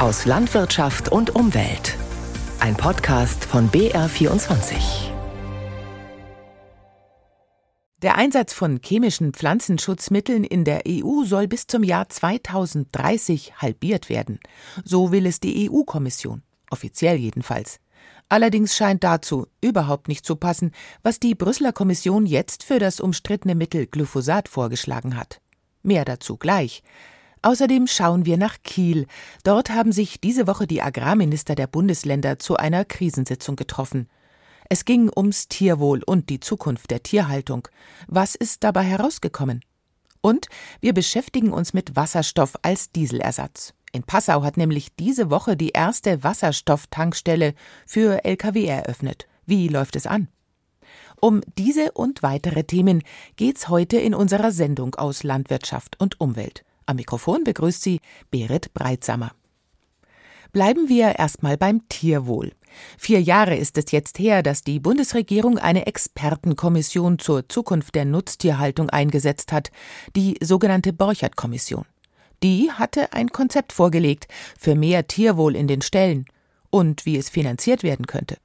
aus Landwirtschaft und Umwelt. Ein Podcast von BR24. Der Einsatz von chemischen Pflanzenschutzmitteln in der EU soll bis zum Jahr 2030 halbiert werden. So will es die EU-Kommission, offiziell jedenfalls. Allerdings scheint dazu überhaupt nicht zu passen, was die Brüsseler Kommission jetzt für das umstrittene Mittel Glyphosat vorgeschlagen hat. Mehr dazu gleich. Außerdem schauen wir nach Kiel. Dort haben sich diese Woche die Agrarminister der Bundesländer zu einer Krisensitzung getroffen. Es ging ums Tierwohl und die Zukunft der Tierhaltung. Was ist dabei herausgekommen? Und wir beschäftigen uns mit Wasserstoff als Dieselersatz. In Passau hat nämlich diese Woche die erste Wasserstofftankstelle für Lkw eröffnet. Wie läuft es an? Um diese und weitere Themen geht's heute in unserer Sendung aus Landwirtschaft und Umwelt. Am Mikrofon begrüßt sie Berit Breitsamer. Bleiben wir erstmal beim Tierwohl. Vier Jahre ist es jetzt her, dass die Bundesregierung eine Expertenkommission zur Zukunft der Nutztierhaltung eingesetzt hat, die sogenannte Borchert-Kommission. Die hatte ein Konzept vorgelegt für mehr Tierwohl in den Ställen und wie es finanziert werden könnte.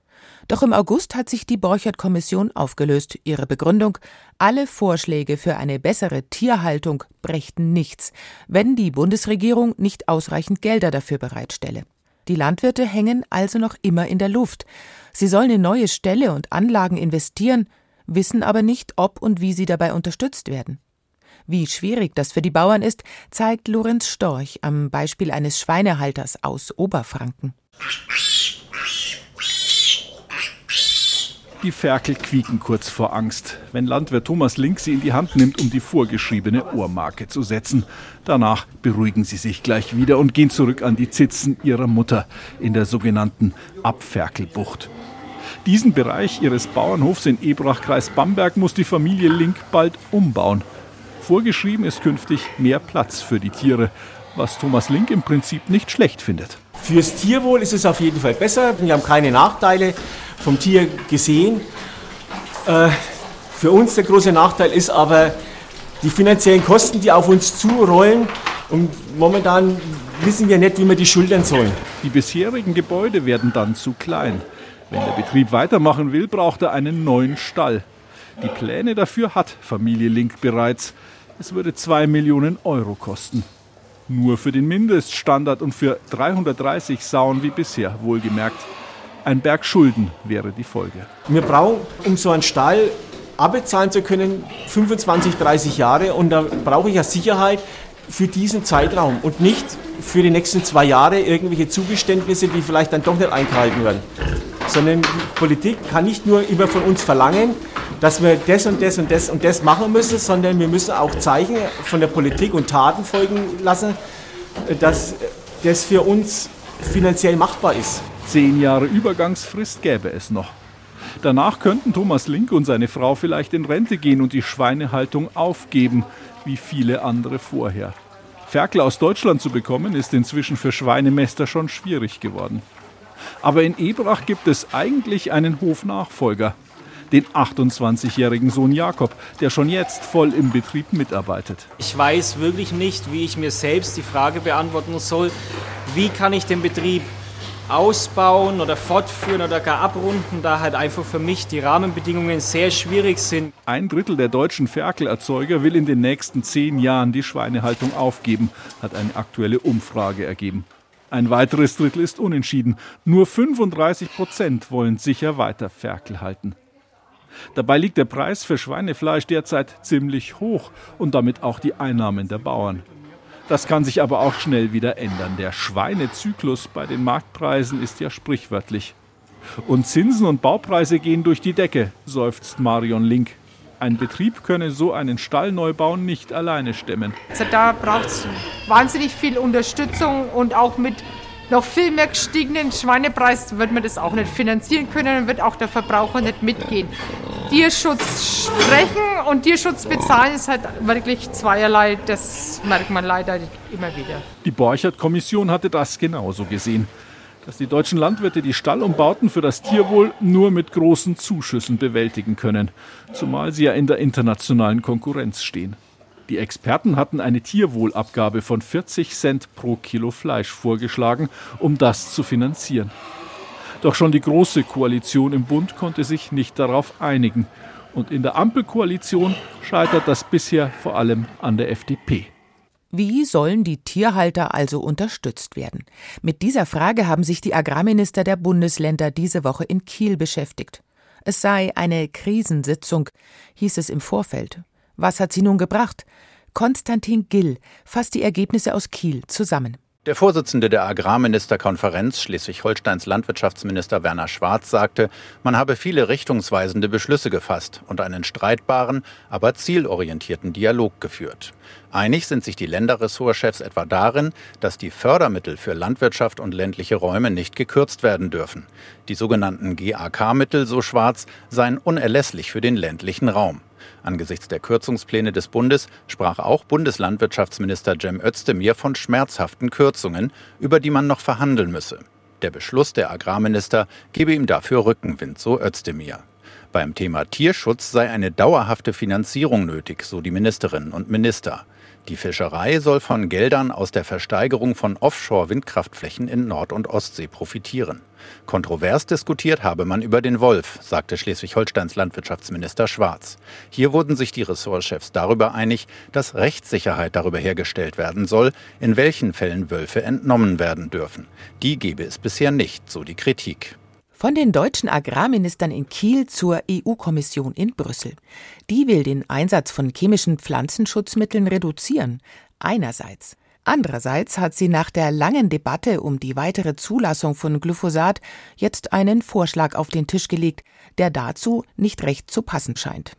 Doch im August hat sich die Borchert-Kommission aufgelöst. Ihre Begründung: Alle Vorschläge für eine bessere Tierhaltung brächten nichts, wenn die Bundesregierung nicht ausreichend Gelder dafür bereitstelle. Die Landwirte hängen also noch immer in der Luft. Sie sollen in neue Ställe und Anlagen investieren, wissen aber nicht, ob und wie sie dabei unterstützt werden. Wie schwierig das für die Bauern ist, zeigt Lorenz Storch am Beispiel eines Schweinehalters aus Oberfranken. Die Ferkel quieken kurz vor Angst, wenn Landwirt Thomas Link sie in die Hand nimmt, um die vorgeschriebene Ohrmarke zu setzen. Danach beruhigen sie sich gleich wieder und gehen zurück an die Zitzen ihrer Mutter in der sogenannten Abferkelbucht. Diesen Bereich ihres Bauernhofs in Ebrach, Kreis Bamberg, muss die Familie Link bald umbauen. Vorgeschrieben ist künftig mehr Platz für die Tiere, was Thomas Link im Prinzip nicht schlecht findet. Fürs Tierwohl ist es auf jeden Fall besser. Wir haben keine Nachteile vom Tier gesehen. Äh, für uns der große Nachteil ist aber die finanziellen Kosten, die auf uns zurollen. Und momentan wissen wir nicht, wie wir die schultern sollen. Die bisherigen Gebäude werden dann zu klein. Wenn der Betrieb weitermachen will, braucht er einen neuen Stall. Die Pläne dafür hat Familie Link bereits. Es würde 2 Millionen Euro kosten. Nur für den Mindeststandard und für 330 Sauen wie bisher, wohlgemerkt. Ein Berg Schulden wäre die Folge. Wir brauchen, um so einen Stall abbezahlen zu können, 25, 30 Jahre. Und da brauche ich ja Sicherheit für diesen Zeitraum und nicht für die nächsten zwei Jahre irgendwelche Zugeständnisse, die vielleicht dann doch nicht eingehalten werden. Sondern die Politik kann nicht nur immer von uns verlangen, dass wir das und das und das und das machen müssen, sondern wir müssen auch Zeichen von der Politik und Taten folgen lassen, dass das für uns finanziell machbar ist. Zehn Jahre Übergangsfrist gäbe es noch. Danach könnten Thomas Link und seine Frau vielleicht in Rente gehen und die Schweinehaltung aufgeben, wie viele andere vorher. Ferkel aus Deutschland zu bekommen, ist inzwischen für Schweinemester schon schwierig geworden. Aber in Ebrach gibt es eigentlich einen Hofnachfolger, den 28-jährigen Sohn Jakob, der schon jetzt voll im Betrieb mitarbeitet. Ich weiß wirklich nicht, wie ich mir selbst die Frage beantworten soll, wie kann ich den Betrieb ausbauen oder fortführen oder gar abrunden, da halt einfach für mich die Rahmenbedingungen sehr schwierig sind. Ein Drittel der deutschen Ferkelerzeuger will in den nächsten zehn Jahren die Schweinehaltung aufgeben, hat eine aktuelle Umfrage ergeben. Ein weiteres Drittel ist unentschieden. Nur 35 Prozent wollen sicher weiter Ferkel halten. Dabei liegt der Preis für Schweinefleisch derzeit ziemlich hoch und damit auch die Einnahmen der Bauern. Das kann sich aber auch schnell wieder ändern. Der Schweinezyklus bei den Marktpreisen ist ja sprichwörtlich. Und Zinsen und Baupreise gehen durch die Decke, seufzt Marion Link. Ein Betrieb könne so einen Stallneubau nicht alleine stemmen. Also da braucht es wahnsinnig viel Unterstützung und auch mit noch viel mehr gestiegenen Schweinepreis wird man das auch nicht finanzieren können und wird auch der Verbraucher nicht mitgehen. Tierschutz sprechen und Tierschutz bezahlen ist halt wirklich zweierlei. Das merkt man leider immer wieder. Die Borchert-Kommission hatte das genauso gesehen. Dass die deutschen Landwirte die Stallumbauten für das Tierwohl nur mit großen Zuschüssen bewältigen können. Zumal sie ja in der internationalen Konkurrenz stehen. Die Experten hatten eine Tierwohlabgabe von 40 Cent pro Kilo Fleisch vorgeschlagen, um das zu finanzieren. Doch schon die Große Koalition im Bund konnte sich nicht darauf einigen. Und in der Ampelkoalition scheitert das bisher vor allem an der FDP. Wie sollen die Tierhalter also unterstützt werden? Mit dieser Frage haben sich die Agrarminister der Bundesländer diese Woche in Kiel beschäftigt. Es sei eine Krisensitzung, hieß es im Vorfeld. Was hat sie nun gebracht? Konstantin Gill fasst die Ergebnisse aus Kiel zusammen. Der Vorsitzende der Agrarministerkonferenz Schleswig-Holsteins Landwirtschaftsminister Werner Schwarz sagte, man habe viele richtungsweisende Beschlüsse gefasst und einen streitbaren, aber zielorientierten Dialog geführt. Einig sind sich die Länderressortchefs etwa darin, dass die Fördermittel für Landwirtschaft und ländliche Räume nicht gekürzt werden dürfen. Die sogenannten GAK-Mittel, so Schwarz, seien unerlässlich für den ländlichen Raum. Angesichts der Kürzungspläne des Bundes sprach auch Bundeslandwirtschaftsminister Cem Özdemir von schmerzhaften Kürzungen, über die man noch verhandeln müsse. Der Beschluss der Agrarminister gebe ihm dafür Rückenwind, so Özdemir. Beim Thema Tierschutz sei eine dauerhafte Finanzierung nötig, so die Ministerinnen und Minister. Die Fischerei soll von Geldern aus der Versteigerung von Offshore-Windkraftflächen in Nord- und Ostsee profitieren. Kontrovers diskutiert habe man über den Wolf, sagte Schleswig-Holsteins Landwirtschaftsminister Schwarz. Hier wurden sich die Ressortchefs darüber einig, dass Rechtssicherheit darüber hergestellt werden soll, in welchen Fällen Wölfe entnommen werden dürfen. Die gebe es bisher nicht, so die Kritik. Von den deutschen Agrarministern in Kiel zur EU-Kommission in Brüssel. Die will den Einsatz von chemischen Pflanzenschutzmitteln reduzieren. Einerseits. Andererseits hat sie nach der langen Debatte um die weitere Zulassung von Glyphosat jetzt einen Vorschlag auf den Tisch gelegt, der dazu nicht recht zu passen scheint.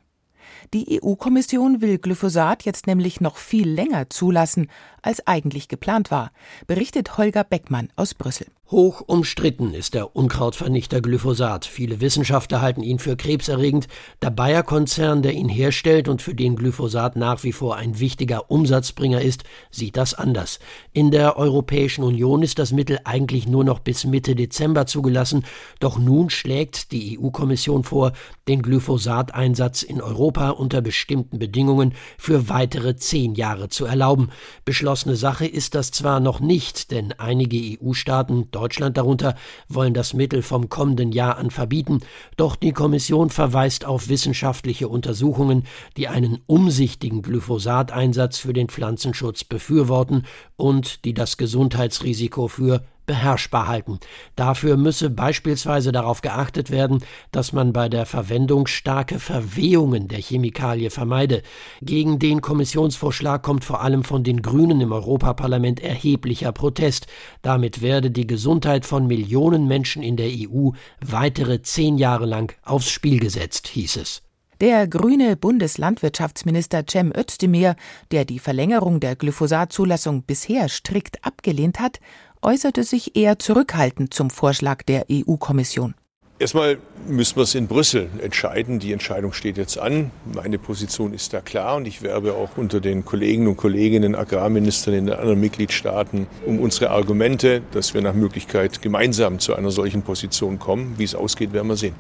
Die EU-Kommission will Glyphosat jetzt nämlich noch viel länger zulassen, als eigentlich geplant war, berichtet Holger Beckmann aus Brüssel. Hoch umstritten ist der Unkrautvernichter Glyphosat. Viele Wissenschaftler halten ihn für krebserregend. Der Bayer-Konzern, der ihn herstellt und für den Glyphosat nach wie vor ein wichtiger Umsatzbringer ist, sieht das anders. In der Europäischen Union ist das Mittel eigentlich nur noch bis Mitte Dezember zugelassen. Doch nun schlägt die EU-Kommission vor, den Glyphosateinsatz in Europa unter bestimmten Bedingungen für weitere zehn Jahre zu erlauben. Beschlossene Sache ist das zwar noch nicht, denn einige EU-Staaten Deutschland darunter, wollen das Mittel vom kommenden Jahr an verbieten, doch die Kommission verweist auf wissenschaftliche Untersuchungen, die einen umsichtigen Glyphosateinsatz für den Pflanzenschutz befürworten und die das Gesundheitsrisiko für beherrschbar halten. Dafür müsse beispielsweise darauf geachtet werden, dass man bei der Verwendung starke Verwehungen der Chemikalie vermeide. Gegen den Kommissionsvorschlag kommt vor allem von den Grünen im Europaparlament erheblicher Protest. Damit werde die Gesundheit von Millionen Menschen in der EU weitere zehn Jahre lang aufs Spiel gesetzt, hieß es. Der grüne Bundeslandwirtschaftsminister Cem Özdemir, der die Verlängerung der Glyphosatzulassung bisher strikt abgelehnt hat, äußerte sich eher zurückhaltend zum Vorschlag der EU-Kommission. Erstmal müssen wir es in Brüssel entscheiden. Die Entscheidung steht jetzt an. Meine Position ist da klar und ich werbe auch unter den Kollegen und Kolleginnen, Agrarministern in den anderen Mitgliedstaaten um unsere Argumente, dass wir nach Möglichkeit gemeinsam zu einer solchen Position kommen. Wie es ausgeht, werden wir sehen.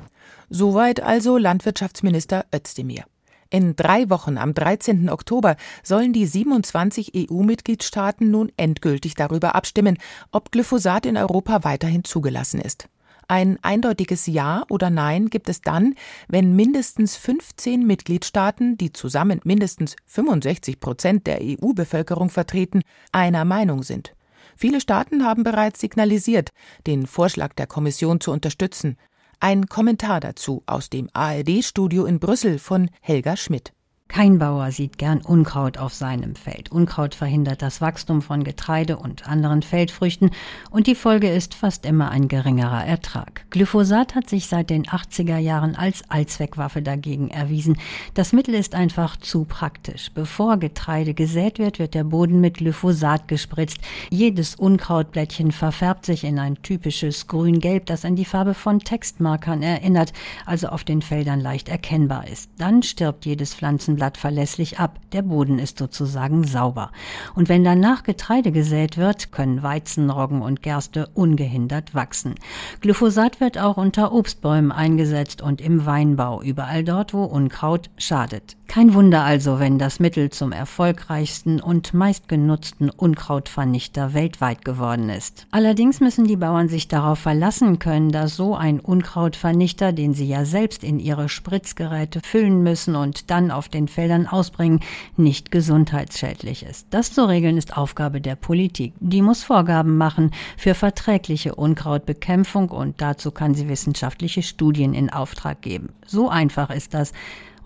Soweit also Landwirtschaftsminister Özdemir. In drei Wochen, am 13. Oktober, sollen die 27 EU-Mitgliedstaaten nun endgültig darüber abstimmen, ob Glyphosat in Europa weiterhin zugelassen ist. Ein eindeutiges Ja oder Nein gibt es dann, wenn mindestens 15 Mitgliedstaaten, die zusammen mindestens 65 Prozent der EU-Bevölkerung vertreten, einer Meinung sind. Viele Staaten haben bereits signalisiert, den Vorschlag der Kommission zu unterstützen. Ein Kommentar dazu aus dem ARD-Studio in Brüssel von Helga Schmidt. Kein Bauer sieht gern Unkraut auf seinem Feld. Unkraut verhindert das Wachstum von Getreide und anderen Feldfrüchten und die Folge ist fast immer ein geringerer Ertrag. Glyphosat hat sich seit den 80er Jahren als Allzweckwaffe dagegen erwiesen. Das Mittel ist einfach zu praktisch. Bevor Getreide gesät wird, wird der Boden mit Glyphosat gespritzt. Jedes Unkrautblättchen verfärbt sich in ein typisches Grün-Gelb, das an die Farbe von Textmarkern erinnert, also auf den Feldern leicht erkennbar ist. Dann stirbt jedes Pflanzen Blatt verlässlich ab. Der Boden ist sozusagen sauber. Und wenn danach Getreide gesät wird, können Weizen, Roggen und Gerste ungehindert wachsen. Glyphosat wird auch unter Obstbäumen eingesetzt und im Weinbau, überall dort, wo Unkraut schadet. Kein Wunder also, wenn das Mittel zum erfolgreichsten und meistgenutzten Unkrautvernichter weltweit geworden ist. Allerdings müssen die Bauern sich darauf verlassen können, dass so ein Unkrautvernichter, den sie ja selbst in ihre Spritzgeräte füllen müssen und dann auf den Feldern ausbringen, nicht gesundheitsschädlich ist. Das zu regeln ist Aufgabe der Politik. Die muss Vorgaben machen für verträgliche Unkrautbekämpfung und dazu kann sie wissenschaftliche Studien in Auftrag geben. So einfach ist das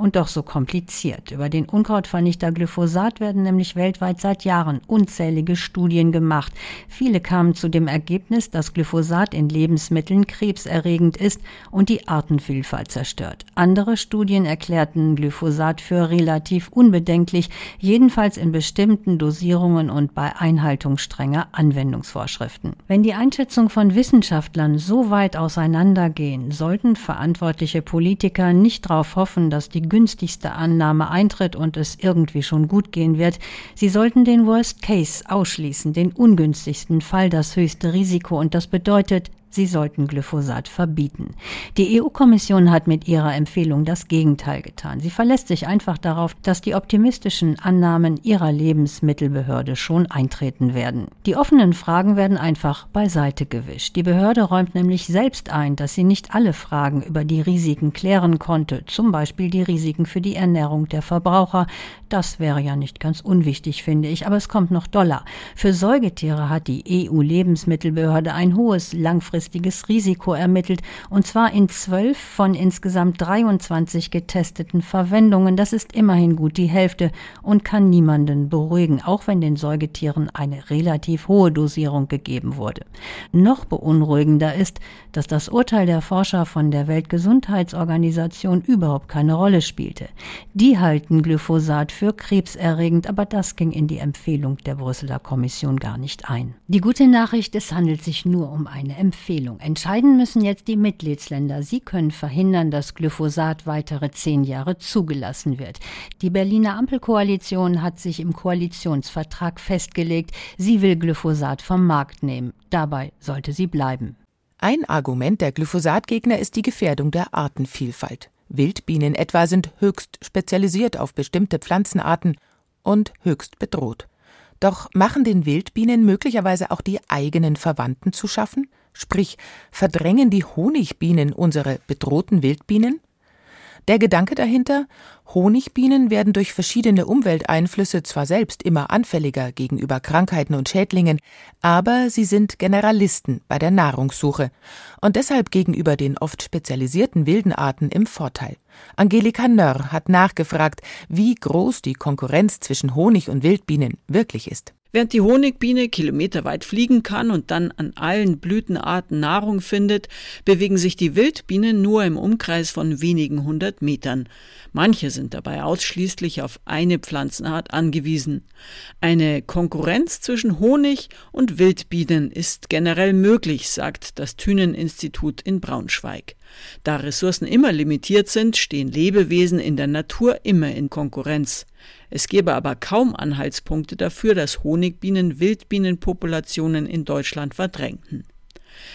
und doch so kompliziert. Über den Unkrautvernichter Glyphosat werden nämlich weltweit seit Jahren unzählige Studien gemacht. Viele kamen zu dem Ergebnis, dass Glyphosat in Lebensmitteln krebserregend ist und die Artenvielfalt zerstört. Andere Studien erklärten Glyphosat für relativ unbedenklich, jedenfalls in bestimmten Dosierungen und bei Einhaltung strenger Anwendungsvorschriften. Wenn die Einschätzung von Wissenschaftlern so weit auseinandergehen, sollten verantwortliche Politiker nicht darauf hoffen, dass die günstigste Annahme eintritt und es irgendwie schon gut gehen wird. Sie sollten den Worst Case ausschließen, den ungünstigsten Fall, das höchste Risiko. Und das bedeutet, Sie sollten Glyphosat verbieten. Die EU-Kommission hat mit ihrer Empfehlung das Gegenteil getan. Sie verlässt sich einfach darauf, dass die optimistischen Annahmen ihrer Lebensmittelbehörde schon eintreten werden. Die offenen Fragen werden einfach beiseite gewischt. Die Behörde räumt nämlich selbst ein, dass sie nicht alle Fragen über die Risiken klären konnte, zum Beispiel die Risiken für die Ernährung der Verbraucher. Das wäre ja nicht ganz unwichtig, finde ich, aber es kommt noch doller. Für Säugetiere hat die EU-Lebensmittelbehörde ein hohes langfristiges langfristiges Risiko ermittelt, und zwar in zwölf von insgesamt 23 getesteten Verwendungen. Das ist immerhin gut die Hälfte und kann niemanden beruhigen, auch wenn den Säugetieren eine relativ hohe Dosierung gegeben wurde. Noch beunruhigender ist, dass das Urteil der Forscher von der Weltgesundheitsorganisation überhaupt keine Rolle spielte. Die halten Glyphosat für krebserregend, aber das ging in die Empfehlung der Brüsseler Kommission gar nicht ein. Die gute Nachricht, es handelt sich nur um eine Empfehlung. Empfehlung. Entscheiden müssen jetzt die Mitgliedsländer. Sie können verhindern, dass Glyphosat weitere zehn Jahre zugelassen wird. Die Berliner Ampelkoalition hat sich im Koalitionsvertrag festgelegt, sie will Glyphosat vom Markt nehmen. Dabei sollte sie bleiben. Ein Argument der Glyphosatgegner ist die Gefährdung der Artenvielfalt. Wildbienen etwa sind höchst spezialisiert auf bestimmte Pflanzenarten und höchst bedroht. Doch machen den Wildbienen möglicherweise auch die eigenen Verwandten zu schaffen? Sprich, verdrängen die Honigbienen unsere bedrohten Wildbienen? Der Gedanke dahinter, Honigbienen werden durch verschiedene Umwelteinflüsse zwar selbst immer anfälliger gegenüber Krankheiten und Schädlingen, aber sie sind Generalisten bei der Nahrungssuche und deshalb gegenüber den oft spezialisierten wilden Arten im Vorteil. Angelika Nörr hat nachgefragt, wie groß die Konkurrenz zwischen Honig und Wildbienen wirklich ist. Während die Honigbiene kilometerweit fliegen kann und dann an allen Blütenarten Nahrung findet, bewegen sich die Wildbienen nur im Umkreis von wenigen hundert Metern. Manche sind dabei ausschließlich auf eine Pflanzenart angewiesen. Eine Konkurrenz zwischen Honig und Wildbienen ist generell möglich, sagt das Thünen-Institut in Braunschweig. Da Ressourcen immer limitiert sind, stehen Lebewesen in der Natur immer in Konkurrenz. Es gäbe aber kaum Anhaltspunkte dafür, dass Honigbienen Wildbienenpopulationen in Deutschland verdrängten.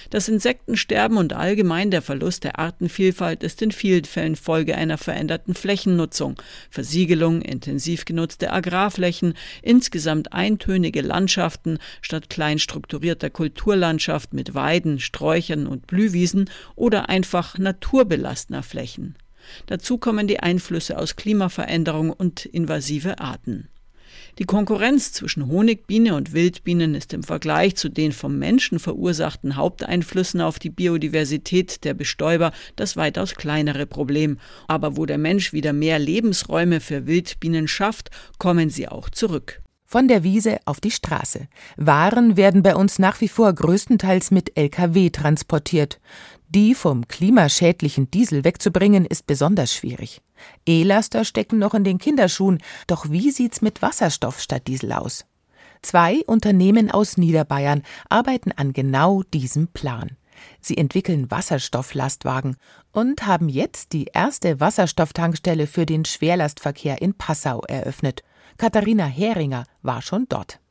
Das Insektensterben und allgemein der Verlust der Artenvielfalt ist in vielen Fällen Folge einer veränderten Flächennutzung, Versiegelung, intensiv genutzte Agrarflächen, insgesamt eintönige Landschaften statt klein strukturierter Kulturlandschaft mit Weiden, Sträuchern und Blühwiesen oder einfach naturbelastender Flächen. Dazu kommen die Einflüsse aus Klimaveränderung und invasive Arten. Die Konkurrenz zwischen Honigbiene und Wildbienen ist im Vergleich zu den vom Menschen verursachten Haupteinflüssen auf die Biodiversität der Bestäuber das weitaus kleinere Problem. Aber wo der Mensch wieder mehr Lebensräume für Wildbienen schafft, kommen sie auch zurück. Von der Wiese auf die Straße. Waren werden bei uns nach wie vor größtenteils mit Lkw transportiert. Die vom klimaschädlichen Diesel wegzubringen, ist besonders schwierig. E-Laster stecken noch in den Kinderschuhen, doch wie sieht's mit Wasserstoff statt Diesel aus? Zwei Unternehmen aus Niederbayern arbeiten an genau diesem Plan. Sie entwickeln Wasserstofflastwagen und haben jetzt die erste Wasserstofftankstelle für den Schwerlastverkehr in Passau eröffnet. Katharina Heringer war schon dort.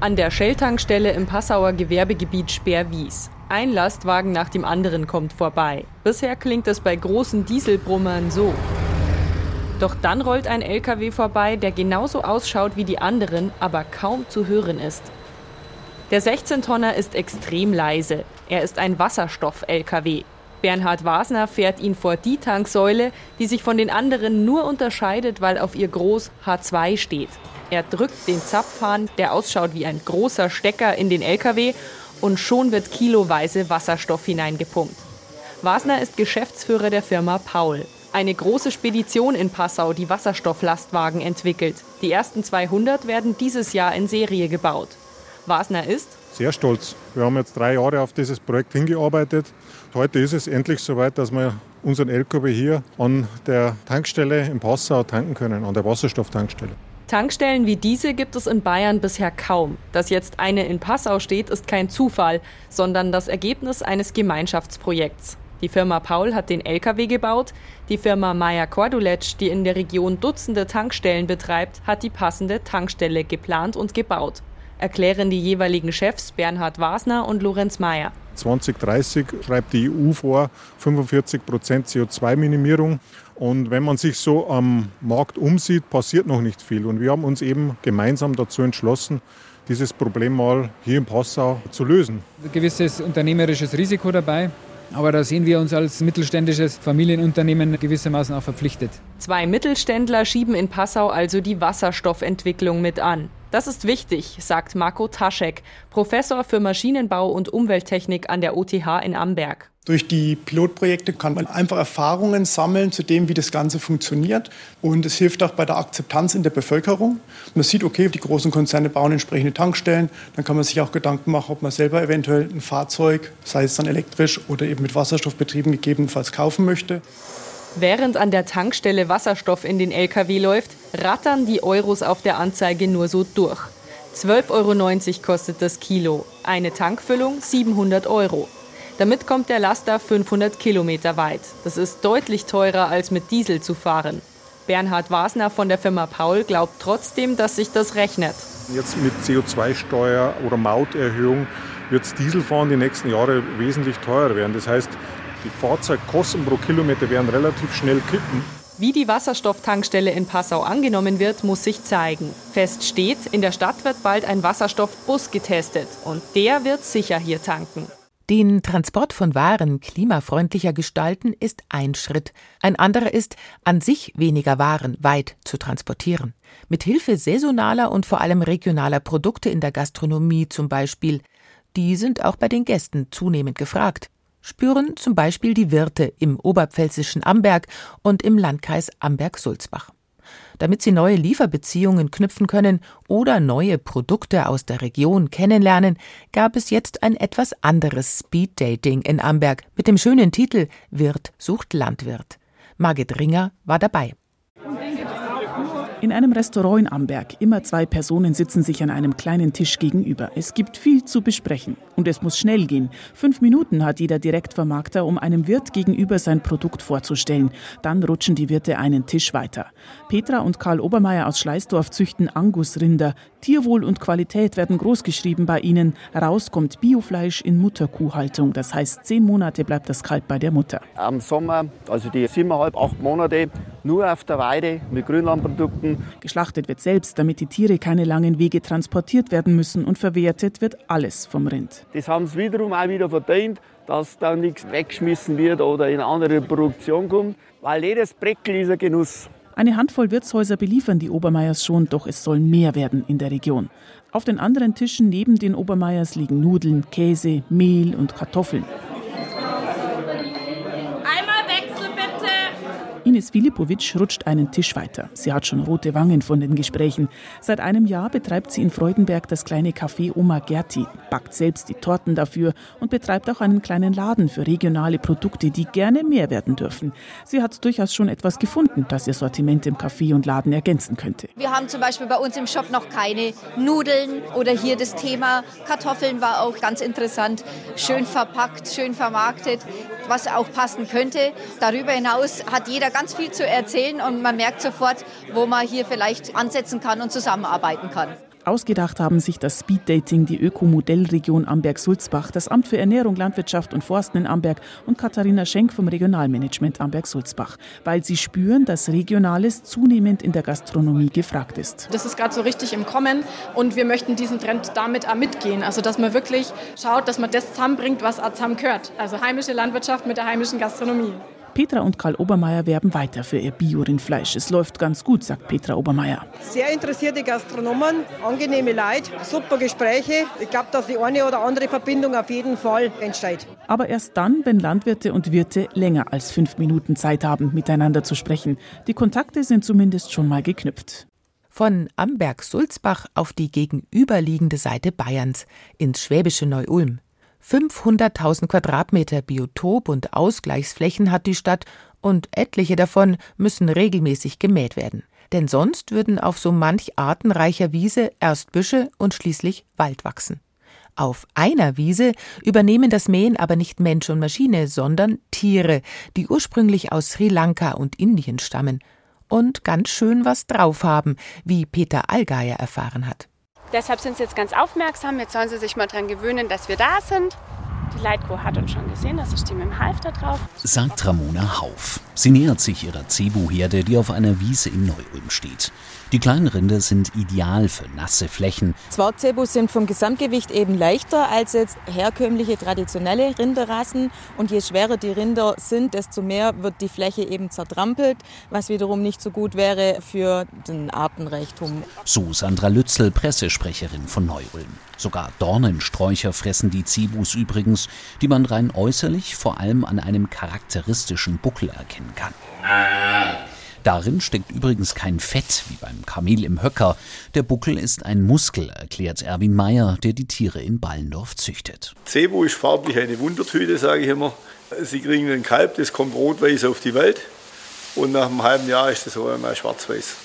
An der Shell-Tankstelle im Passauer Gewerbegebiet Speerwies. Ein Lastwagen nach dem anderen kommt vorbei. Bisher klingt es bei großen Dieselbrummern so. Doch dann rollt ein LKW vorbei, der genauso ausschaut wie die anderen, aber kaum zu hören ist. Der 16-Tonner ist extrem leise. Er ist ein Wasserstoff-LKW. Bernhard Wasner fährt ihn vor die Tanksäule, die sich von den anderen nur unterscheidet, weil auf ihr groß H2 steht. Er drückt den Zapfhahn, der ausschaut wie ein großer Stecker, in den LKW und schon wird kiloweise Wasserstoff hineingepumpt. Wasner ist Geschäftsführer der Firma Paul. Eine große Spedition in Passau, die Wasserstofflastwagen entwickelt. Die ersten 200 werden dieses Jahr in Serie gebaut. Wasner ist sehr stolz. Wir haben jetzt drei Jahre auf dieses Projekt hingearbeitet. Heute ist es endlich soweit, dass wir unseren LKW hier an der Tankstelle in Passau tanken können, an der Wasserstofftankstelle. Tankstellen wie diese gibt es in Bayern bisher kaum. Dass jetzt eine in Passau steht, ist kein Zufall, sondern das Ergebnis eines Gemeinschaftsprojekts. Die Firma Paul hat den LKW gebaut, die Firma Maya Korduletsch, die in der Region Dutzende Tankstellen betreibt, hat die passende Tankstelle geplant und gebaut. Erklären die jeweiligen Chefs Bernhard Wasner und Lorenz Mayer. 2030 schreibt die EU vor 45 Prozent CO2-Minimierung. Und wenn man sich so am Markt umsieht, passiert noch nicht viel. Und wir haben uns eben gemeinsam dazu entschlossen, dieses Problem mal hier in Passau zu lösen. Ein gewisses unternehmerisches Risiko dabei. Aber da sehen wir uns als mittelständisches Familienunternehmen gewissermaßen auch verpflichtet. Zwei Mittelständler schieben in Passau also die Wasserstoffentwicklung mit an. Das ist wichtig, sagt Marco Taschek, Professor für Maschinenbau und Umwelttechnik an der OTH in Amberg. Durch die Pilotprojekte kann man einfach Erfahrungen sammeln zu dem, wie das Ganze funktioniert. Und es hilft auch bei der Akzeptanz in der Bevölkerung. Man sieht, okay, die großen Konzerne bauen entsprechende Tankstellen. Dann kann man sich auch Gedanken machen, ob man selber eventuell ein Fahrzeug, sei es dann elektrisch oder eben mit Wasserstoff betrieben, gegebenenfalls kaufen möchte. Während an der Tankstelle Wasserstoff in den LKW läuft, rattern die Euros auf der Anzeige nur so durch. 12,90 Euro kostet das Kilo, eine Tankfüllung 700 Euro. Damit kommt der Laster 500 Kilometer weit. Das ist deutlich teurer als mit Diesel zu fahren. Bernhard Wasner von der Firma Paul glaubt trotzdem, dass sich das rechnet. Jetzt mit CO2-Steuer oder Mauterhöhung wird Dieselfahren die nächsten Jahre wesentlich teurer werden. Das heißt, die Fahrzeugkosten pro Kilometer werden relativ schnell kippen. Wie die Wasserstofftankstelle in Passau angenommen wird, muss sich zeigen. Fest steht, in der Stadt wird bald ein Wasserstoffbus getestet und der wird sicher hier tanken. Den Transport von Waren klimafreundlicher gestalten ist ein Schritt. Ein anderer ist, an sich weniger Waren weit zu transportieren. Mit Hilfe saisonaler und vor allem regionaler Produkte in der Gastronomie zum Beispiel. Die sind auch bei den Gästen zunehmend gefragt. Spüren zum Beispiel die Wirte im oberpfälzischen Amberg und im Landkreis Amberg-Sulzbach damit sie neue Lieferbeziehungen knüpfen können oder neue Produkte aus der Region kennenlernen, gab es jetzt ein etwas anderes Speed-Dating in Amberg mit dem schönen Titel Wirt sucht Landwirt. Margit Ringer war dabei. In einem Restaurant in Amberg. Immer zwei Personen sitzen sich an einem kleinen Tisch gegenüber. Es gibt viel zu besprechen. Und es muss schnell gehen. Fünf Minuten hat jeder Direktvermarkter, um einem Wirt gegenüber sein Produkt vorzustellen. Dann rutschen die Wirte einen Tisch weiter. Petra und Karl Obermeier aus Schleißdorf züchten Angusrinder. Tierwohl und Qualität werden großgeschrieben bei ihnen. Raus kommt Biofleisch in Mutterkuhhaltung. Das heißt, zehn Monate bleibt das Kalb bei der Mutter. Am Sommer, also die siebeneinhalb, acht Monate, nur auf der Weide mit Grünlandprodukten. Geschlachtet wird selbst, damit die Tiere keine langen Wege transportiert werden müssen und verwertet wird alles vom Rind. Das haben sie wiederum auch wieder verdient, dass da nichts weggeschmissen wird oder in andere Produktion kommt, weil jedes Breckel ist ein Genuss. Eine Handvoll Wirtshäuser beliefern die Obermeiers schon, doch es soll mehr werden in der Region. Auf den anderen Tischen neben den Obermeiers liegen Nudeln, Käse, Mehl und Kartoffeln. Ines Filipovic rutscht einen Tisch weiter. Sie hat schon rote Wangen von den Gesprächen. Seit einem Jahr betreibt sie in Freudenberg das kleine Café Oma Gerti, backt selbst die Torten dafür und betreibt auch einen kleinen Laden für regionale Produkte, die gerne mehr werden dürfen. Sie hat durchaus schon etwas gefunden, das ihr Sortiment im Café und Laden ergänzen könnte. Wir haben zum Beispiel bei uns im Shop noch keine Nudeln oder hier das Thema Kartoffeln war auch ganz interessant. Schön verpackt, schön vermarktet, was auch passen könnte. Darüber hinaus hat jeder ganz viel zu erzählen und man merkt sofort, wo man hier vielleicht ansetzen kann und zusammenarbeiten kann. Ausgedacht haben sich das Speeddating die Ökomodellregion Amberg-Sulzbach, das Amt für Ernährung, Landwirtschaft und Forsten in Amberg und Katharina Schenk vom Regionalmanagement Amberg-Sulzbach, weil sie spüren, dass Regionales zunehmend in der Gastronomie gefragt ist. Das ist gerade so richtig im Kommen und wir möchten diesen Trend damit auch mitgehen. Also dass man wirklich schaut, dass man das zusammenbringt, was auch zusammen gehört. Also heimische Landwirtschaft mit der heimischen Gastronomie. Petra und Karl Obermeier werben weiter für ihr Bio-Rindfleisch. Es läuft ganz gut, sagt Petra Obermeier. Sehr interessierte Gastronomen, angenehme Leute, super Gespräche. Ich glaube, dass die eine oder andere Verbindung auf jeden Fall entsteht. Aber erst dann, wenn Landwirte und Wirte länger als fünf Minuten Zeit haben, miteinander zu sprechen. Die Kontakte sind zumindest schon mal geknüpft. Von Amberg-Sulzbach auf die gegenüberliegende Seite Bayerns, ins schwäbische Neu-Ulm. 500.000 Quadratmeter Biotop und Ausgleichsflächen hat die Stadt und etliche davon müssen regelmäßig gemäht werden. Denn sonst würden auf so manch artenreicher Wiese erst Büsche und schließlich Wald wachsen. Auf einer Wiese übernehmen das Mähen aber nicht Mensch und Maschine, sondern Tiere, die ursprünglich aus Sri Lanka und Indien stammen und ganz schön was drauf haben, wie Peter Allgeier erfahren hat. Deshalb sind sie jetzt ganz aufmerksam. Jetzt sollen sie sich mal daran gewöhnen, dass wir da sind. Die Leitkuh hat uns schon gesehen, dass steht mit dem Halfter drauf. Sagt Ramona Hauf. Sie nähert sich ihrer Cebu-Herde, die auf einer Wiese in Neu-Ulm steht. Die kleinen Rinder sind ideal für nasse Flächen. Zwartzebus sind vom Gesamtgewicht eben leichter als jetzt herkömmliche traditionelle Rinderrassen. Und je schwerer die Rinder sind, desto mehr wird die Fläche eben zertrampelt, was wiederum nicht so gut wäre für den Artenreichtum. So Sandra Lützel, Pressesprecherin von Neu-Ulm. Sogar Dornensträucher fressen die Zebus übrigens, die man rein äußerlich vor allem an einem charakteristischen Buckel erkennen kann. Darin steckt übrigens kein Fett wie beim Kamel im Höcker. Der Buckel ist ein Muskel, erklärt Erwin Meyer, der die Tiere in Ballendorf züchtet. Cebu ist farblich eine Wundertüte, sage ich immer. Sie kriegen ein Kalb, das kommt rot-weiß auf die Welt und nach einem halben Jahr ist das einmal schwarz-weiß.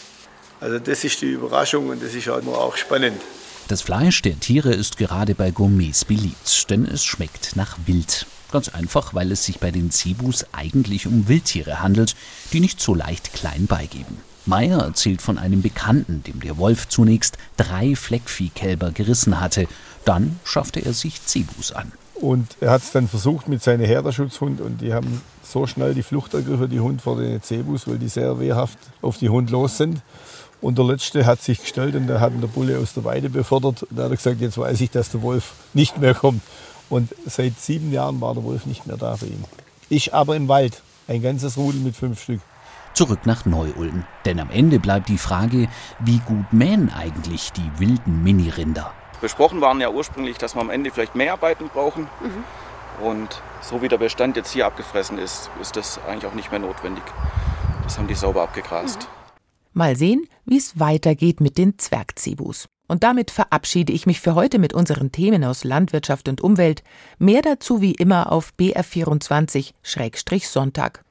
Also das ist die Überraschung und das ist halt auch spannend. Das Fleisch der Tiere ist gerade bei Gourmets beliebt, denn es schmeckt nach Wild. Ganz einfach, weil es sich bei den Zebus eigentlich um Wildtiere handelt, die nicht so leicht klein beigeben. Meyer erzählt von einem Bekannten, dem der Wolf zunächst drei Fleckviehkälber gerissen hatte. Dann schaffte er sich Zebus an. Und er hat es dann versucht mit seinem Herderschutzhund und die haben so schnell die Flucht ergriffen, die Hund vor den Zebus, weil die sehr wehrhaft auf die Hund los sind. Und der Letzte hat sich gestellt und da hat ihn der Bulle aus der Weide befördert. Da hat er gesagt, jetzt weiß ich, dass der Wolf nicht mehr kommt. Und seit sieben Jahren war der Wolf nicht mehr da für ihn. Ich aber im Wald. Ein ganzes Rudel mit fünf Stück. Zurück nach Neu-Ulm. Denn am Ende bleibt die Frage, wie gut mähen eigentlich die wilden Minirinder? Besprochen waren ja ursprünglich, dass wir am Ende vielleicht mehr Arbeiten brauchen. Mhm. Und so wie der Bestand jetzt hier abgefressen ist, ist das eigentlich auch nicht mehr notwendig. Das haben die sauber abgegrast. Mhm. Mal sehen, wie es weitergeht mit den Zwergzebus. Und damit verabschiede ich mich für heute mit unseren Themen aus Landwirtschaft und Umwelt. Mehr dazu wie immer auf BR24-Sonntag.